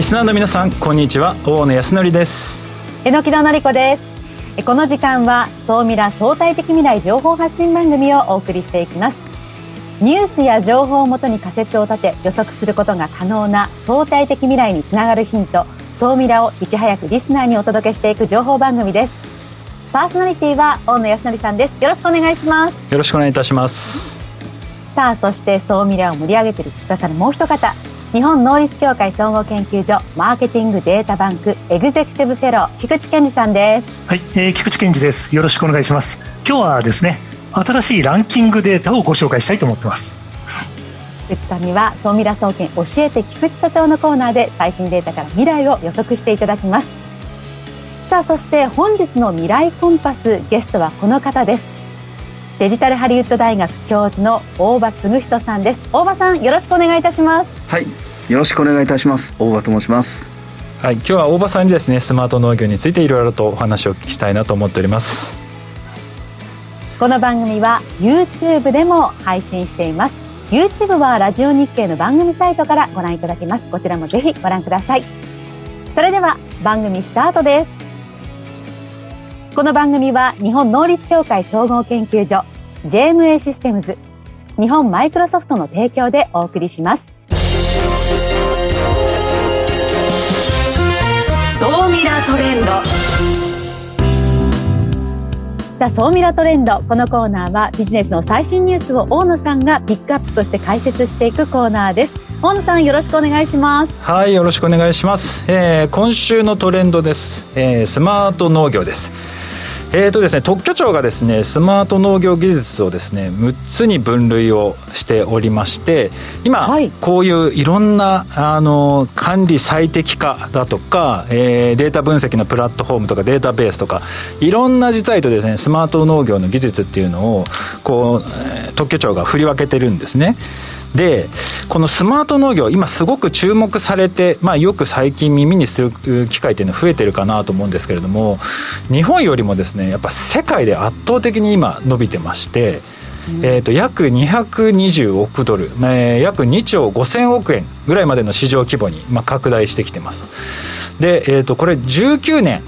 リスナーの皆さんこんにちは。大野康則です。榎木戸典子です。この時間は総ミラ相対的未来情報発信番組をお送りしていきます。ニュースや情報をもとに仮説を立て予測することが可能な相対的未来につながるヒント総ミラをいち早くリスナーにお届けしていく情報番組です。パーソナリティは大野康則さんです。よろしくお願いします。よろしくお願いいたします。さあそして総ミラを盛り上げてくださるもう一方日本能率協会総合研究所マーケティングデータバンクエグゼクティブフェロー菊池健二さんです。はい、えー、菊池健二です。よろしくお願いします。今日はですね新しいランキングデータをご紹介したいと思ってます。菊池さんには総ミラ総研教えて菊池所長のコーナーで最新データから未来を予測していただきます。さあそして本日の未来コンパスゲストはこの方ですデジタルハリウッド大学教授の大場嗣人さんです。大場さんよろしくお願いいたします。はい。よろしくお願いいたします。大場と申します。はい。今日は大場さんにですねスマート農業についていろいろとお話を聞きしたいなと思っております。この番組は YouTube でも配信しています。YouTube はラジオ日経の番組サイトからご覧いただけます。こちらもぜひご覧ください。それでは番組スタートですこの番組は日本能率協会総合研究所 JMA システムズ日本マイクロソフトの提供でお送りします。総ミラートレンド。さあ総ミラトレンドこのコーナーはビジネスの最新ニュースを大野さんがピックアップそして解説していくコーナーです大野さんよろしくお願いします。はいよろしくお願いします、えー、今週のトレンドです、えー、スマート農業です。えーとですね、特許庁がですねスマート農業技術をですね6つに分類をしておりまして今、はい、こういういろんなあの管理最適化だとか、えー、データ分析のプラットフォームとかデータベースとかいろんな実態とですねスマート農業の技術っていうのをこう特許庁が振り分けてるんですね。でこのスマート農業今すごく注目されて、まあ、よく最近耳にする機会っていうのは増えてるかなと思うんですけれども日本よりもですねやっぱ世界で圧倒的に今伸びてまして、えー、と約220億ドル、えー、約2兆5000億円ぐらいまでの市場規模に、まあ、拡大してきてます。で、えー、とこれ19年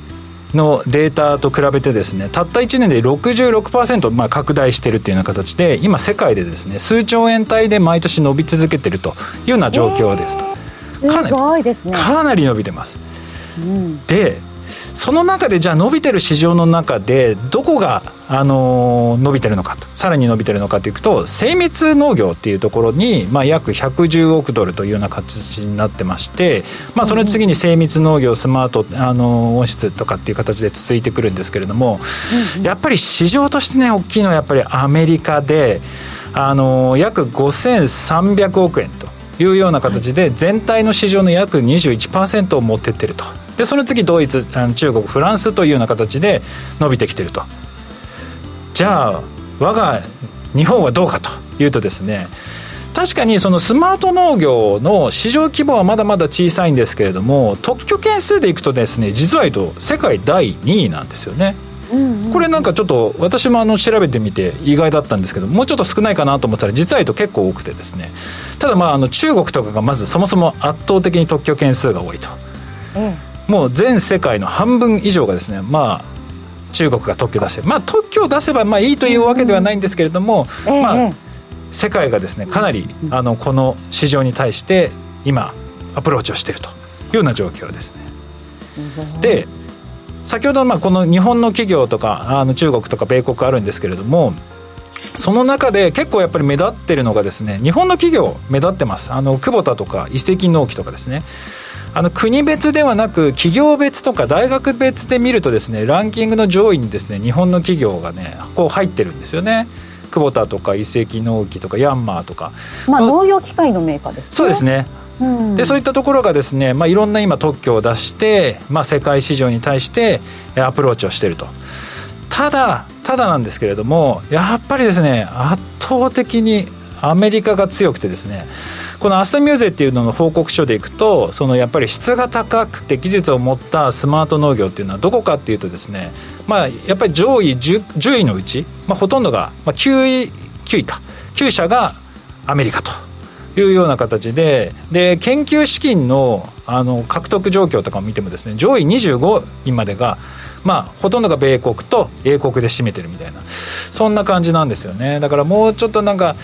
のデータと比べてですねたった1年で66%まあ拡大しているというような形で今世界でですね数兆円単位で毎年伸び続けているというような状況ですと、えー、かなり、ね、かなり伸びてます、うん、でその中でじゃあ伸びてる市場の中でどこが、あのー、伸びてるのかとさらに伸びてるのかというと精密農業っていうところに、まあ、約110億ドルというような形になってまして、まあ、その次に精密農業スマート、あのー、温室とかっていう形で続いてくるんですけれども、やっぱり市場としてね大きいのはやっぱりアメリカで、あのー、約5300億円と。いうような形で全体の市場の約21%を持ってってるとでその次ドイツ中国フランスというような形で伸びてきてるとじゃあ我が日本はどうかというとですね確かにそのスマート農業の市場規模はまだまだ小さいんですけれども特許件数でいくとですね実は言うと世界第2位なんですよね。これなんかちょっと私もあの調べてみて意外だったんですけどもうちょっと少ないかなと思ったら実は言うと結構多くてですね。ただまああの中国とかがまずそもそも圧倒的に特許件数が多いと、もう全世界の半分以上がですねまあ中国が特許出してまあ特許を出せばまあいいというわけではないんですけれども、まあ世界がですねかなりあのこの市場に対して今アプローチをしているというような状況ですね。で先ほどまあこの日本の企業とかあの中国とか米国あるんですけれどもその中で結構やっぱり目立ってるのがですね日本の企業目立ってます。あの久保田とか遺跡納期とかですね。あの国別ではなく企業別とか大学別で見るとですねランキングの上位にですね日本の企業がねこう入ってるんですよね。久保田とか遺跡納期とかヤンマーとか。まあ農業機械のメーカーですね。そうですねでそういったところがですね、まあ、いろんな今特許を出して、まあ、世界市場に対してアプローチをしていると。ただただなんですけれどもやっぱりですね圧倒的にアメリカが強くてですねこのアスタミューゼっていうのの報告書でいくとそのやっぱり質が高くて技術を持ったスマート農業っていうのはどこかっていうとですねまあやっぱり上位 10, 10位のうち、まあ、ほとんどが、まあ、9位9位か。9社がアメリカと。いうような形でで研究資金のあの獲得状況とかを見てもですね上位25位までがまあ、ほとんどが米国と英国で占めてるみたいなそんな感じなんですよね。だからもうちょっとなんか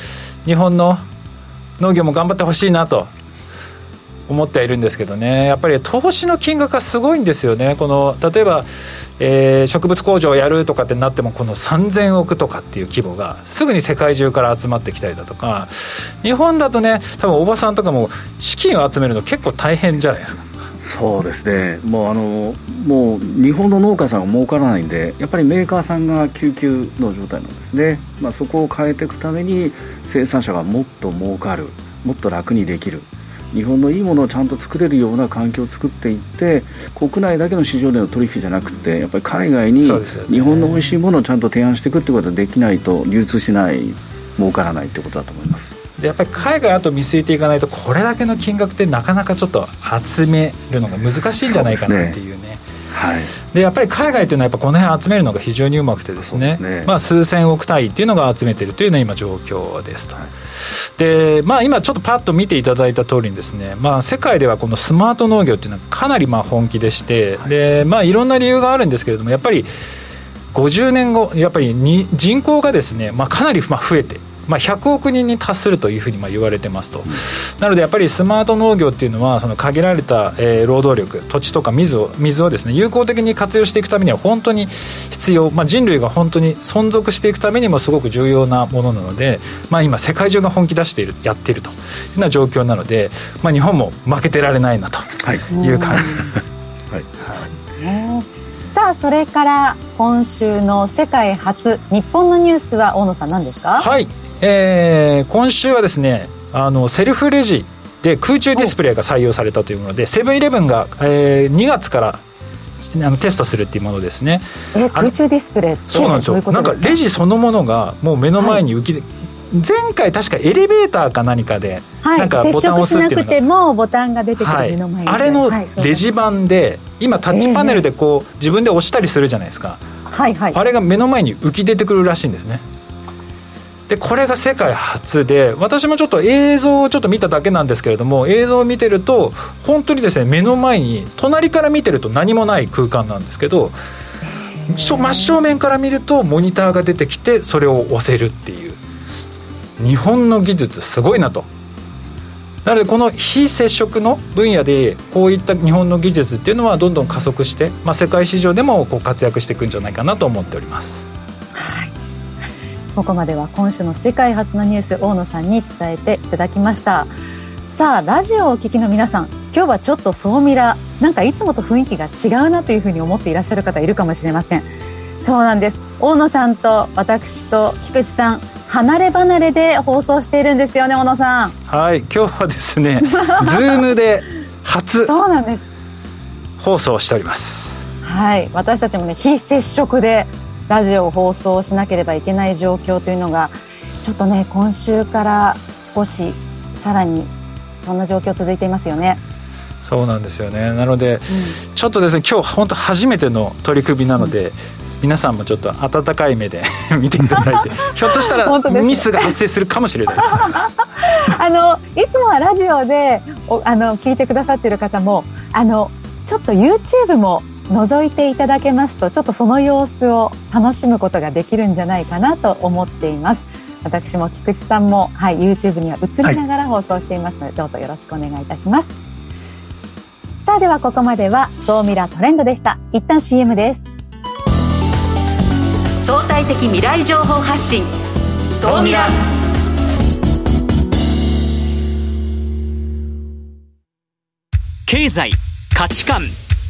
日本の農業も頑張ってほしいなと思ってはいるんですけどね。やっぱり投資の金額がすごいんですよね。この例えば、えー、植物工場をやるとかってなってもこの3000億とかっていう規模がすぐに世界中から集まってきたりだとか日本だとね多分おばさんとかも資金を集めるの結構大変じゃないですか。そうですね。もうあのもう日本の農家さんは儲からないんでやっぱりメーカーさんが救急の状態なんですね、まあ、そこを変えていくために生産者がもっと儲かるもっと楽にできる。日本のいいものをちゃんと作れるような環境を作っていって国内だけの市場での取引じゃなくてやっぱり海外に日本の美味しいものをちゃんと提案していくってことができないと流通しない儲からないってことだと思います。でやっぱり海外あと見据えていかないとこれだけの金額ってなかなかちょっと集めるのが難しいんじゃないかなっていう。ねはい、でやっぱり海外というのはやっぱこの辺集めるのが非常にうまくてですね、ね、まあ、数千億単位っていうのが集めてるというのは今状況ですと。はい。で、まあ、今ちょっとパッと見ていただいた通りにですね、まあ、世界ではこのスマート農業っていうのはかなりまあ本気でして、はい。でまあ、いろんな理由があるんですけれどもやっぱり50年後やっぱりに人口がですね、まあ、かなりまあ増えてまあ、100億人に達するというふうにまあ言われてますと、なのでやっぱりスマート農業っていうのはその限られた、えー、労働力土地とか水を水をですね有効的に活用していくためには本当に必要、まあ、人類が本当に存続していくためにもすごく重要なものなので、まあ、今世界中が本気出しているやっていると。いうような状況なので、まあ、日本も負けてられないなと。いう感じ、はい。はい、さあそれから今週の世界初日本のニュースは大野さん何ですか？はいえー、今週はですねあのセルフレジで空中ディスプレイが採用されたというものでセブンイレブンが、えー、2月からあのテストするっていうものですね。え空中ディスプレイそうなんですよ。なんかレジそのものがもう目の前に浮き、はい、前回確かエレベーターか何かで、はい、なんかボタンを押すっていうのが、接触しなくてもボタンが出てくる目の前に、はい、あれのレジ版で、今タッチパネルでこう、自分で押したりするじゃないですか。はいはい。あれが目の前に浮き出てくるらしいんですね。でこれが世界初で私もちょっと映像をちょっと見ただけなんですけれども映像を見てると本当にですね目の前に隣から見てると何もない空間なんですけど真正面から見るとモニターが出てきてそれを押せるっていう日本の技術すごいなとなのでこの非接触の分野でこういった日本の技術っていうのはどんどん加速して、まあ、世界市場でもこう活躍していくんじゃないかなと思っております。ここまでは今週の世界初のニュース大野さんに伝えていただきました。さあラジオをお聞きの皆さん今日はちょっと総ミラなんかいつもと雰囲気が違うなというふうに思っていらっしゃる方いるかもしれません。そうなんです。大野さんと私と菊池さん離れ離れで放送しているんですよね小野さん。はい今日はですね ズームで初そうなんです。放送しております。はい私たちもね非接触でラジオを放送しなければいけない状況というのがちょっとね今週から少しさらにそんな状況続いていますよね。そうなんですよね。なので、うん、ちょっとですね今日本当初めての取り組みなので、うん、皆さんもちょっと温かい目で 見ていただいてひょっとしたら ミスが発生するかもしれないです。あのいつもはラジオでおあの聞いてくださっている方もあのちょっと YouTube も覗いていただけますとちょっとその様子を楽しむことができるんじゃないかなと思っています。私も菊池さんも、はい、YouTube には映りながら放送していますので、はい、どうぞよろしくお願いいたします。さあではここまでは総ミラトレンドでした。一旦 CM です。相対的未来情報発信。総ミラ経済価値観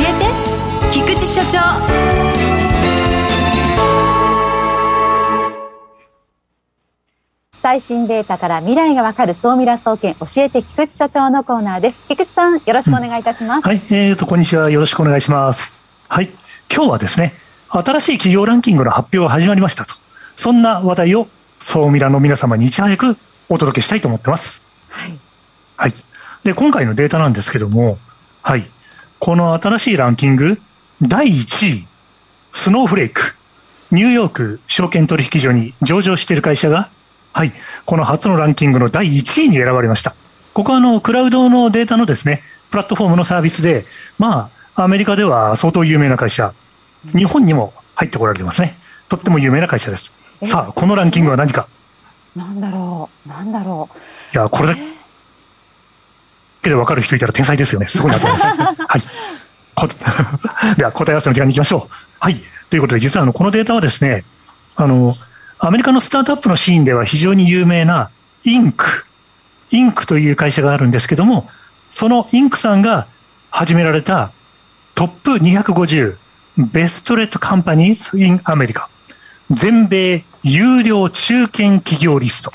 えて菊池所長最新データから未来がわかる総ミラ総研教えて菊池所長のコーナーです。菊池さん、よろしくお願いいたします。うん、はい、えーと、こんにちは。よろしくお願いします。はい、今日はですね、新しい企業ランキングの発表が始まりましたと。そんな話題を総ミラの皆様にいち早くお届けしたいと思ってます。はい。はい。で、今回のデータなんですけども、はい。この新しいランキング、第1位、スノーフレーク。ニューヨーク証券取引所に上場している会社が、はい、この初のランキングの第1位に選ばれました。ここはあの、クラウドのデータのですね、プラットフォームのサービスで、まあ、アメリカでは相当有名な会社、日本にも入ってこられてますね。とっても有名な会社です。さあ、このランキングは何か？なんだろう、なんだろう。いや、これだけで分かる人いたら天才ですよね。すごいなと思います。はい。では、答え合わせの時間に行きましょう。はい。ということで、実はあの、このデータはですね、あの、アメリカのスタートアップのシーンでは非常に有名なインク、インクという会社があるんですけども、そのインクさんが始められたトップ250ベストレットカンパニーズ・イン・アメリカ全米有料中堅企業リスト。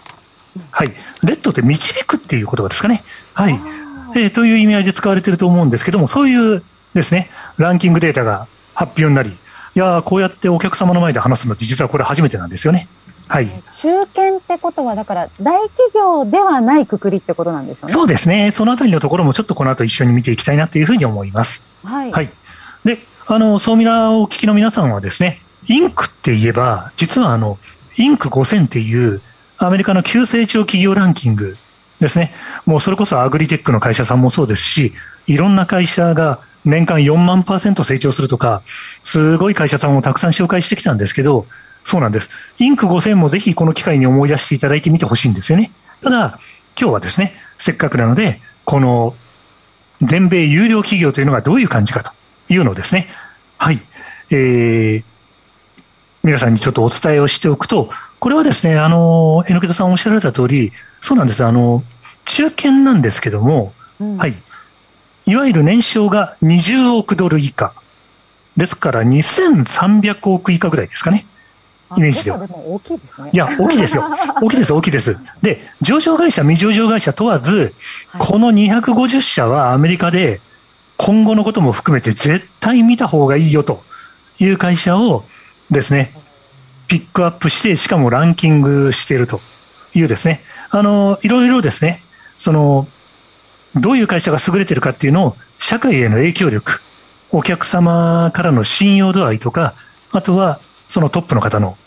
はい。レッドって導くっていう言葉ですかね。はい。えー、という意味合いで使われていると思うんですけども、そういうですね、ランキングデータが発表になり、いやこうやってお客様の前で話すのって実はこれ初めてなんですよね。はい。中堅ってことは、だから大企業ではないくくりってことなんですよね。そうですね。そのあたりのところもちょっとこの後一緒に見ていきたいなというふうに思います。はい。はい。で、あの、ソーミラーをお聞きの皆さんはですね、インクって言えば、実はあの、インク5000っていうアメリカの急成長企業ランキングですね。もうそれこそアグリテックの会社さんもそうですし、いろんな会社が年間4万パーセント成長するとか、すごい会社さんをたくさん紹介してきたんですけど、そうなんです。インク5000もぜひこの機会に思い出していただいてみてほしいんですよね。ただ、今日はですね、せっかくなので、この全米有料企業というのがどういう感じかというのをですね、はい、えー、皆さんにちょっとお伝えをしておくと、これはですね、あの、榎田さんおっしゃられた通り、そうなんです。あの、中堅なんですけども、うん、はい。いわゆる年商が20億ドル以下。ですから2300億以下ぐらいですかね。イメージでは。大きいですね。いや、大きいですよ。大きいです、大きいです。で、上場会社、未上場会社問わず、この250社はアメリカで今後のことも含めて絶対見た方がいいよという会社をですね、ピックアップして、しかもランキングしているというですね、あの、いろいろですね、その、どういう会社が優れてるかっていうのを、社会への影響力、お客様からの信用度合いとか、あとは、そのトップの方の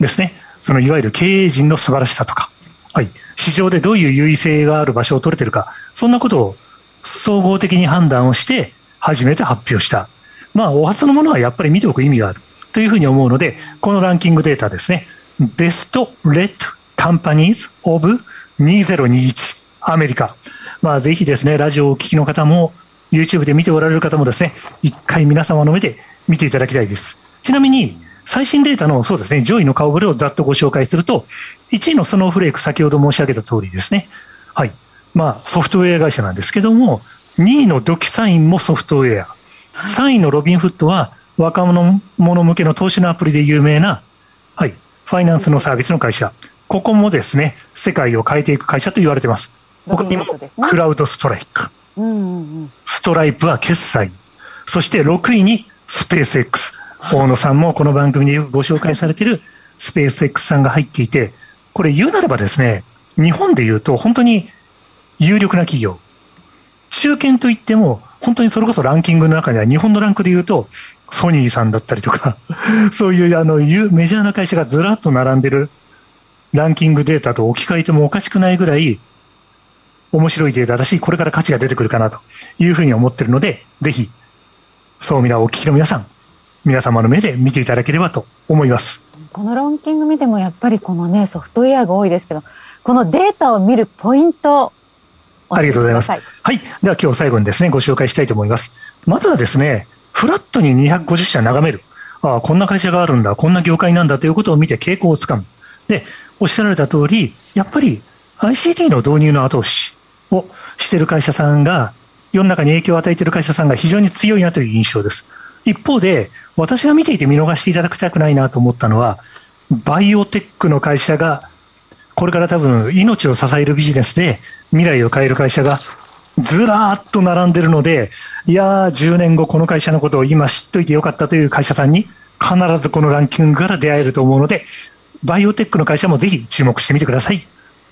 ですね、そのいわゆる経営陣の素晴らしさとか、はい、市場でどういう優位性がある場所を取れてるか、そんなことを総合的に判断をして、初めて発表した。まあ、お初のものはやっぱり見ておく意味がある。というふうに思うので、このランキングデータですね、ベストレッドカンパニーズオブ2021アメリカ。まあ、ぜひですね、ラジオをお聞きの方も、YouTube で見ておられる方もですね、一回皆様の目で見ていただきたいです。ちなみに、最新データの、そうですね、上位の顔ぶれをざっとご紹介すると、1位のスノーフレーク、先ほど申し上げた通りですね。はい。まあ、ソフトウェア会社なんですけども、2位のドキサインもソフトウェア。3位のロビンフットは、若者向けの投資のアプリで有名な、はい、ファイナンスのサービスの会社。ここもですね、世界を変えていく会社と言われています。他にも、クラウドストライク。ストライプは決済。そして6位にスペース X。大野さんもこの番組でご紹介されているスペース X さんが入っていて、これ言うなればですね、日本で言うと本当に有力な企業。中堅といっても、本当にそれこそランキングの中には日本のランクで言うと、ソニーさんだったりとか、そういうあのメジャーな会社がずらっと並んでるランキングデータと置き換えてもおかしくないぐらい面白いデータだし、これから価値が出てくるかなというふうに思ってるので、ぜひ、そうみなお聞きの皆さん、皆様の目で見ていただければと思います。このランキング見てもやっぱりこのね、ソフトウェアが多いですけど、このデータを見るポイント、ありがとうございます。はい。では今日最後にですね、ご紹介したいと思います。まずはですね、フラットに250社眺める。ああ、こんな会社があるんだ、こんな業界なんだということを見て傾向をつかむ。で、おっしゃられた通り、やっぱり ICT の導入の後押しをしている会社さんが、世の中に影響を与えている会社さんが非常に強いなという印象です。一方で、私が見ていて見逃していただきたくないなと思ったのは、バイオテックの会社がこれから多分命を支えるビジネスで未来を変える会社がずらーっと並んでるので、いやー、10年後この会社のことを今知っといてよかったという会社さんに必ずこのランキングから出会えると思うので、バイオテックの会社もぜひ注目してみてください。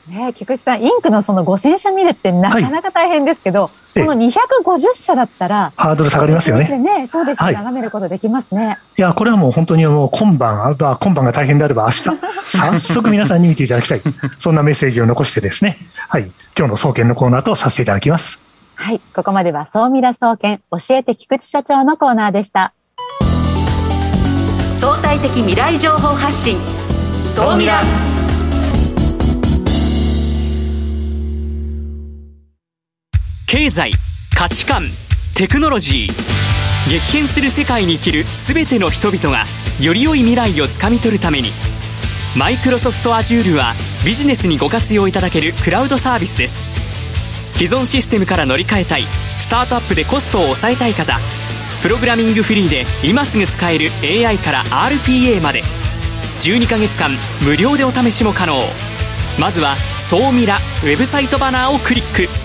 ね菊池さん、インクのその5000社見るってなかなか大変ですけど、はい、この250社だったら、ハードル下がりますよね。ねそうです、はい、眺めることできますね。いや、これはもう本当にもう今晩、あ今晩が大変であれば明日、早速皆さんに見ていただきたい。そんなメッセージを残してですね、はい、今日の総研のコーナーとさせていただきます。はい、ここまでは総ミラ総研教えて菊池所長のコーナーでした。相対的未来情報発信、総ミラ。経済価値観テクノロジー激変する世界に生きる全ての人々がより良い未来をつかみ取るためにマイクロソフト Azure はビジネスにご活用いただけるクラウドサービスです。既存システムから乗り換えたいスタートアップでコストを抑えたい方プログラミングフリーで今すぐ使える AI から RPA まで12ヶ月間無料でお試しも可能。まずは「総ミラ」ウェブサイトバナーをクリック。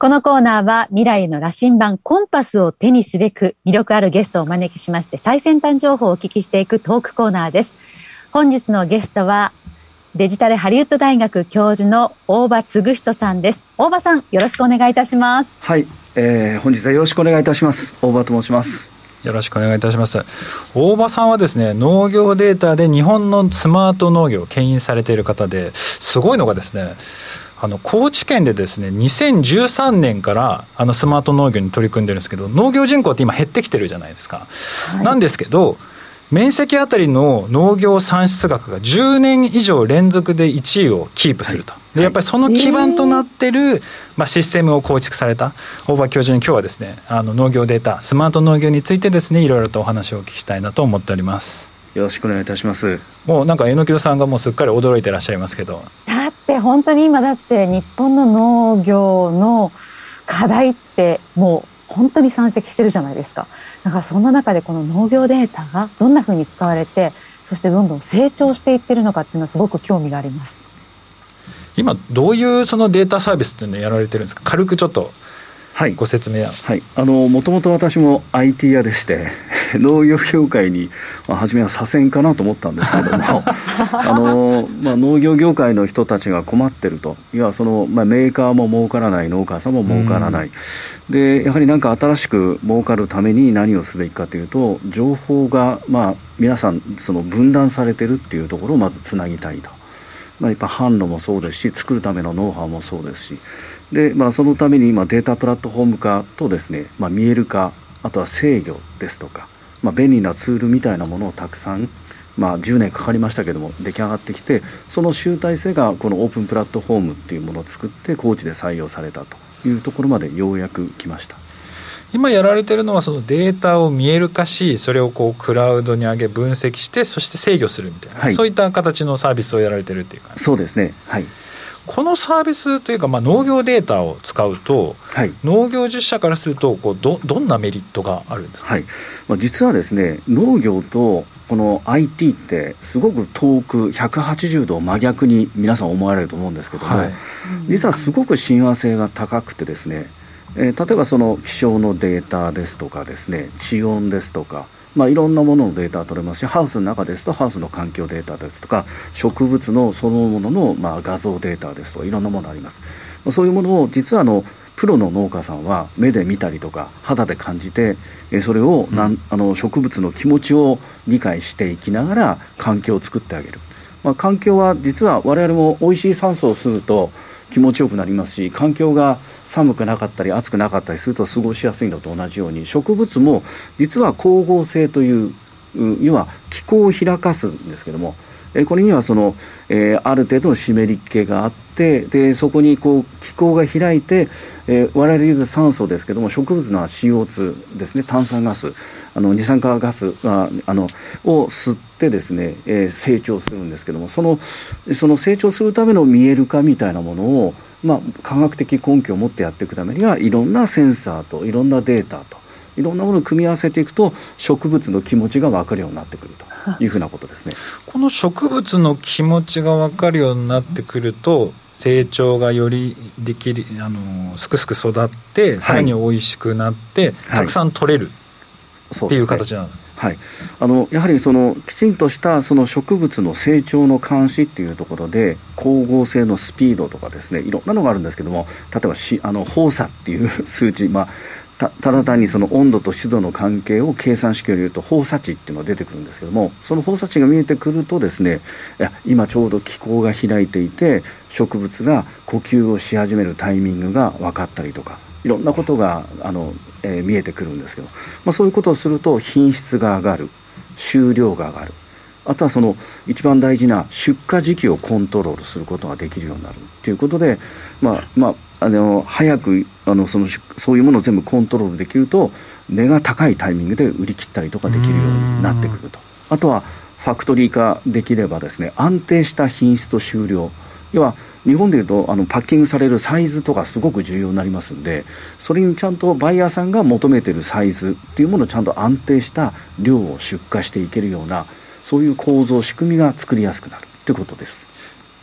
このコーナーは未来の羅針盤コンパスを手にすべく魅力あるゲストをお招きしまして最先端情報をお聞きしていくトークコーナーです。本日のゲストはデジタルハリウッド大学教授の大場嗣人さんです。大場さん、よろしくお願いいたします。はい、えー、本日はよろしくお願いいたします。大場と申します。よろしくお願いいたします。大場さんはですね、農業データで日本のスマート農業を牽引されている方で、すごいのがですね、あの高知県でですね2013年からあのスマート農業に取り組んでるんですけど、農業人口って今減ってきてるじゃないですか。はい、なんですけど、面積あたりの農業産出額が10年以上連続で1位をキープすると。でやっぱりその基盤となってる、まあ、システムを構築された大場教授に今日はですねあの農業データスマート農業についてですねいろいろとお話をお聞きしたいなと思っておりますよろしくお願いいたします。もうなんか榎木さんがもうすっかり驚いてらっしゃいますけど。だって本当に今だって日本の農業の課題ってもう本当に山積してるじゃないですか。だからそんな中でこの農業データがどんなふうに使われてそしてどんどん成長していってるのかっていうのはすごく興味があります。今どういうそのデータサービスっていうのをやられてるんですか？軽くちょっとはい、ご説明は？い、あのもともと私も IT 屋でして 農業業界に、まあ、初めは左遷かなと思ったんですけども あの、まあ、農業業界の人たちが困ってると。いやその、まあ、メーカーも儲からない農家さんも儲からない、でやはり何か新しく儲かるために何をすべきかというと情報が、まあ、皆さんその分断されてるっていうところをまずつなぎたいと。まあ、やっぱ販路もそうですし作るためのノウハウもそうですしで、まあ、そのために今データプラットフォーム化とですね、まあ、見える化あとは制御ですとか、まあ、便利なツールみたいなものをたくさん、まあ、10年かかりましたけども出来上がってきてその集大成がこのオープンプラットフォームっていうものを作って高知で採用されたというところまでようやく来ました。今やられてるのはそのデータを見える化しそれをこうクラウドに上げ分析してそして制御するみたいな、はい、そういった形のサービスをやられてるっていう感じ。そうですね。はいこのサービスというか、まあ、農業データを使うと、はい、農業従事者からするとこうど、どんなメリットがあるんですか、はい。まあ、実はですね、農業とこの IT って、すごく遠く、180度真逆に皆さん思われると思うんですけども、はい、実はすごく親和性が高くてですね、えー、例えばその気象のデータですとかですね、地温ですとか、まあ、いろんなもののデータが取れますしハウスの中ですとハウスの環境データですとか植物のそのもののまあ画像データですとかいろんなものあります。そういうものを実はあのプロの農家さんは目で見たりとか肌で感じてそれをなん、うん、あの植物の気持ちを理解していきながら環境を作ってあげる、まあ、環境は実は我々も美味しい酸素を吸うと気持ちよくなりますし環境が寒くなかったり暑くなかったりすると過ごしやすいのと同じように植物も実は光合成という要は気候を開かすんですけどもえこれにはその、えー、ある程度の湿り気があってでそこにこう気候が開いて、えー、我々でいう酸素ですけども植物の CO2 ですね炭酸ガスあの二酸化ガスがあのを吸ってですね、えー、成長するんですけどもそのその成長するための見える化みたいなものをまあ、科学的根拠を持ってやっていくためにはいろんなセンサーといろんなデータといろんなものを組み合わせていくと植物の気持ちが分かるようになってくると。いうふうなことですね。この植物の気持ちが分かるようになってくると成長がよりできるあのすくすく育ってさらに美味しくなって、はい、たくさん取れる、はい、っていう形なんです、はい、あのやはりそのきちんとしたその植物の成長の監視っていうところで光合成のスピードとかですねいろんなのがあるんですけども例えばしあの放射っていう数値、まあ、ただ単にその温度と湿度の関係を計算式を入れると放射値っていうのが出てくるんですけどもその放射値が見えてくるとですねいや今ちょうど気候が開いていて植物が呼吸をし始めるタイミングが分かったりとかいろんなことがあの、えー、見えてくるんですけど、まあ、そういうことをすると品質が上がる収量が上がる。あとはその一番大事な出荷時期をコントロールすることができるようになるということで、まあまあ、あの早くあのそのそういうものを全部コントロールできると値が高いタイミングで売り切ったりとかできるようになってくると。あとはファクトリー化できればですね安定した品質と収量。要は日本でいうとあのパッキングされるサイズとかすごく重要になりますんでそれにちゃんとバイヤーさんが求めてるサイズっていうものをちゃんと安定した量を出荷していけるようなそういう構造仕組みが作りやすくなるということです。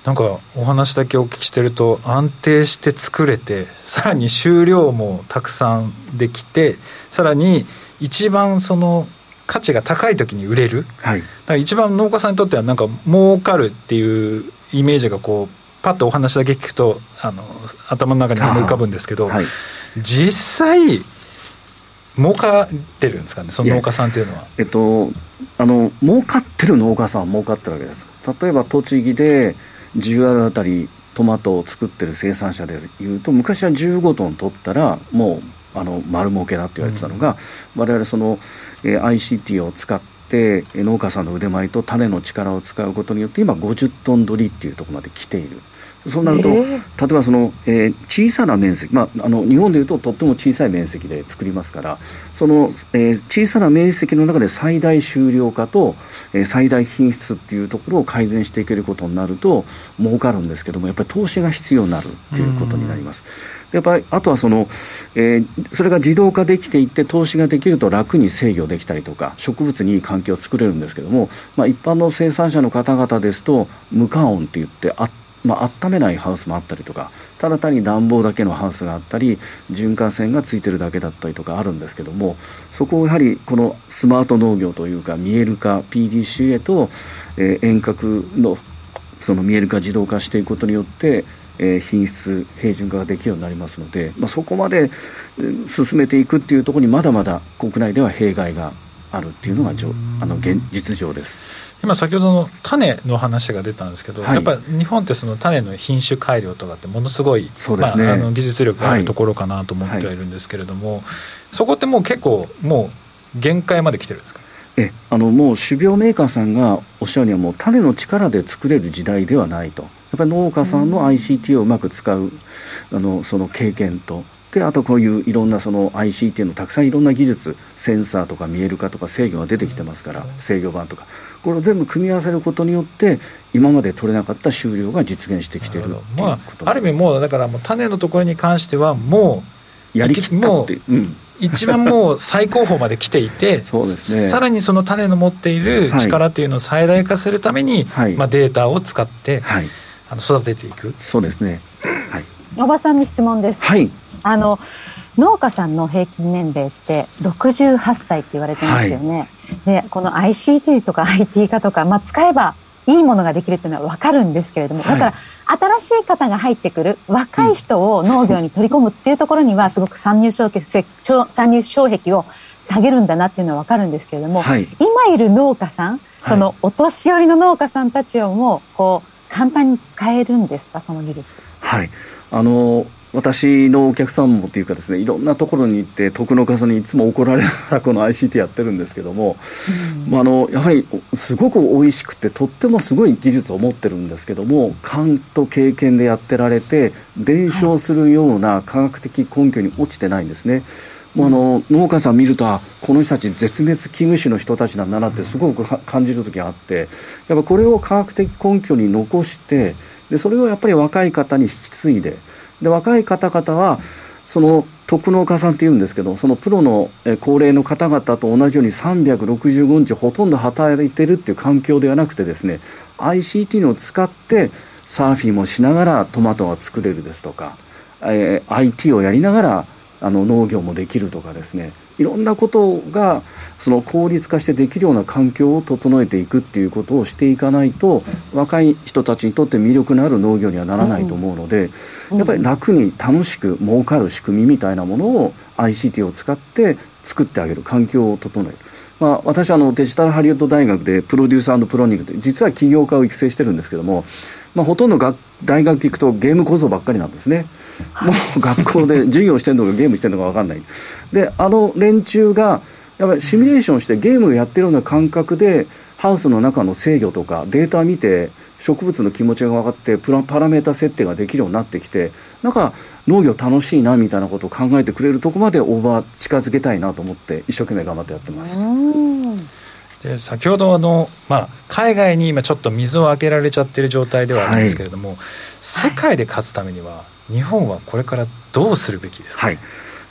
なんかお話だけお聞きしてると安定して作れてさらに収量もたくさんできてさらに一番その価値が高い時に売れる、はい、だから一番農家さんにとってはなんか儲かるっていうイメージがこうパッとお話だけ聞くとあの頭の中に思い浮かぶんですけど、はい、実際儲かってるんですかねその農家さんっていうのは。えっとあの儲かってる農家さんは儲かってるわけです。例えば栃木で10アルあたりトマトを作ってる生産者でいうと昔は15トン取ったらもうあの丸儲けだって言われてたのが、うん、我々その、えー、ICT を使って農家さんの腕前と種の力を使うことによって今50トン取りっていうところまで来ている。そうなると、えー、例えばその、えー、小さな面積、まあ、あの日本でいうととっても小さい面積で作りますからその、えー、小さな面積の中で最大収量化と、えー、最大品質っていうところを改善していけることになると儲かるんですけどもやっぱり投資が必要になるっていうことになります。やっぱりあとはその、えー、それが自動化できていって投資ができると楽に制御できたりとか植物にいい環境を作れるんですけども、まあ、一般の生産者の方々ですと無加温って言ってあまあ温めないハウスもあったりとかただ単に暖房だけのハウスがあったり循環線がついてるだけだったりとかあるんですけどもそこをやはりこのスマート農業というか見える化 PDC へと、えー、遠隔のその見える化自動化していくことによってえ、品質平準化ができるようになりますので、まあ、そこまで進めていくっていうところにまだまだ国内では弊害があるっていうのがあの現実情です。今先ほどの種の話が出たんですけど、はい、やっぱり日本ってその種の品種改良とかってものすごいそうですね、まあ、あの技術力があるところかなと思ってはいるんですけれども、はい、そこってもう結構もう限界まで来てるんですか？えあのもう種苗メーカーさんがおっしゃるにはもう種の力で作れる時代ではないと。やっぱり農家さんの ICT をうまく使う、あのその経験とであとこういういろんなその ICT のたくさんいろんな技術センサーとか見える化とか制御が出てきてますから制御版とか。これを全部組み合わせることによって今まで取れなかった収量が実現してきているまあ、ある意味もうだからもう種のところに関してはもうやりきったって、うん、一番もう最高峰まで来ていて そうですね、さらにその種の持っている力というのを最大化するために、はい、まあ、データを使って、はい、あの育てていく。そうですね、はい、馬場さんに質問です。はいあの農家さんの平均年齢って68歳って言われてますよね。はい、でこの ICT とか IT 化とか、まあ、使えばいいものができるっていうのは分かるんですけれども、だから新しい方が入ってくる若い人を農業に取り込むっていうところにはすごく参入障壁参入障壁を下げるんだなっていうのは分かるんですけれども、はい、今いる農家さんそのお年寄りの農家さんたちをもこう簡単に使えるんですかその技術。はい。あの私のお客さんもっていうかですねいろんなところに行って徳の方にいつも怒られながらこの ICT やってるんですけども、うん、まあ、あのやはりすごく美味しくてとってもすごい技術を持ってるんですけども勘と経験でやってられて伝承するような科学的根拠に落ちてないんですね。もうあの農家さん見るとこの人たち絶滅危惧種の人たちなんだなってすごく感じる時があってやっぱこれを科学的根拠に残してでそれをやっぱり若い方に引き継いでで若い方々はその特農家さんっていうんですけどそのプロの高齢の方々と同じように365日ほとんど働いてるっていう環境ではなくてですね ICT を使ってサーフィンもしながらトマトが作れるですとか、えー、IT をやりながらあの農業もできるとかですねいろんなことがその効率化してできるような環境を整えていくっていうことをしていかないと若い人たちにとって魅力のある農業にはならないと思うので、やっぱり楽に楽しく儲かる仕組みみたいなものを ICT を使って作ってあげる環境を整える。まあ、私はあのデジタルハリウッド大学でプロデューサープロニングで実は起業家を育成してるんですけども、まあ、ほとんどが大学行くとゲーム構造ばっかりなんですね。もう学校で授業してるのかゲームしてるのか分かんない。であの連中がやっぱりシミュレーションしてゲームをやってるような感覚でハウスの中の制御とかデータ見て植物の気持ちが分かってプラパラメータ設定ができるようになってきてなんか農業楽しいなみたいなことを考えてくれるとこまでオーバー近づけたいなと思って一生懸命頑張ってやってます。で先ほどあの、まあ、海外に今ちょっと水をあげられちゃってる状態ではあるんですけれども、はい、世界で勝つためには日本はこれからどうするべきですか、はい。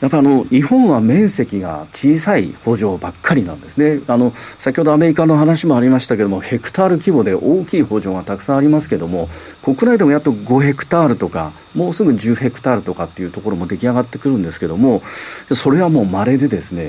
やっぱあの日本は面積が小さい補助ばっかりなんですね。あの先ほどアメリカの話もありましたけどもヘクタール規模で大きい補助がたくさんありますけども国内でもやっと5ヘクタールとかもうすぐ10ヘクタールとかっていうところも出来上がってくるんですけどもそれはもう稀でですね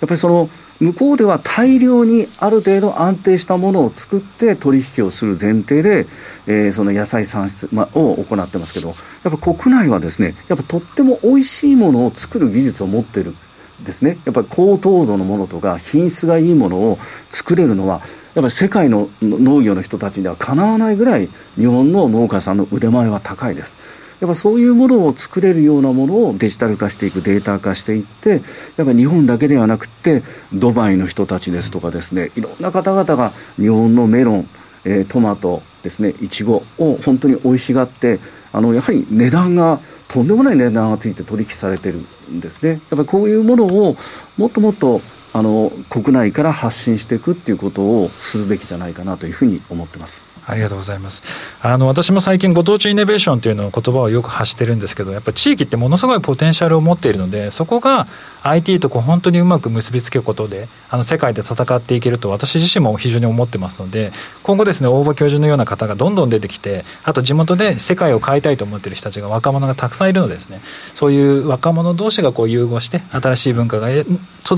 やっぱりその向こうでは大量にある程度安定したものを作って取引をする前提で、えー、その野菜産出、ま、を行ってますけどやっぱ国内はですねやっぱとっても美味しいものを作る技術を持ってるですねやっぱり高糖度のものとか品質がいいものを作れるのはやっぱり世界の農業の人たちにはかなわないぐらい日本の農家さんの腕前は高いです。やっぱそういうものを作れるようなものをデジタル化していくデータ化していってやっぱ日本だけではなくてドバイの人たちですとかですねいろんな方々が日本のメロン、えー、トマトですねいちごを本当に美味しがってあのやはり値段がとんでもない値段がついて取引されてるんですね。やっぱこういうものをもっともっとあの国内から発信していくっていうことをするべきじゃないかなというふうに思ってます。ありがとうございます。あの、私も最近ご当地イノベーションというのを言葉をよく発してるんですけど、やっぱ地域ってものすごいポテンシャルを持っているので、そこが IT とこう本当にうまく結びつけることで、あの、世界で戦っていけると私自身も非常に思ってますので、今後ですね、大場教授のような方がどんどん出てきて、あと地元で世界を変えたいと思っている人たちが若者がたくさんいるのでですね、そういう若者同士がこう融合して、新しい文化が育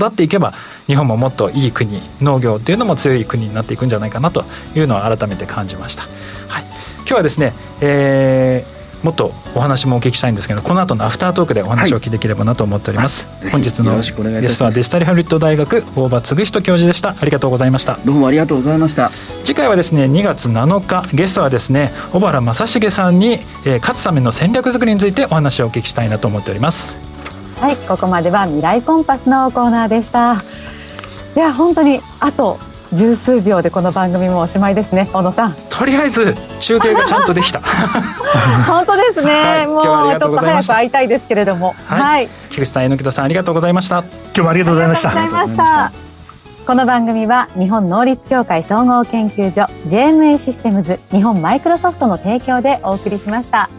っていけば、日本ももっといい国、農業っていうのも強い国になっていくんじゃないかなというのは改めて感じました。はい、今日はですね、えー、もっとお話もお聞きしたいんですけどこの後のアフタートークでお話を聞きできればなと思っております、はい、本日のゲストはデジタルハリウッド大学大場嗣人教授でした。ありがとうございました。どうもありがとうございました。次回はですね2月7日ゲストはですね小原正成さんに、えー、勝つための戦略作りについてお話をお聞きしたいなと思っております。はいここまでは未来コンパスのコーナーでした。いや本当にあと十数秒でこの番組もおしまいですね。小野さん。とりあえず中継がちゃんとできた。本当ですね、はい、もうちょっと早く会いたいですけれども。はい、はい、菊池さん榎田さんありがとうございました。今日もありがとうございました。この番組は日本能率協会総合研究所 JMA システムズ日本マイクロソフトの提供でお送りしました。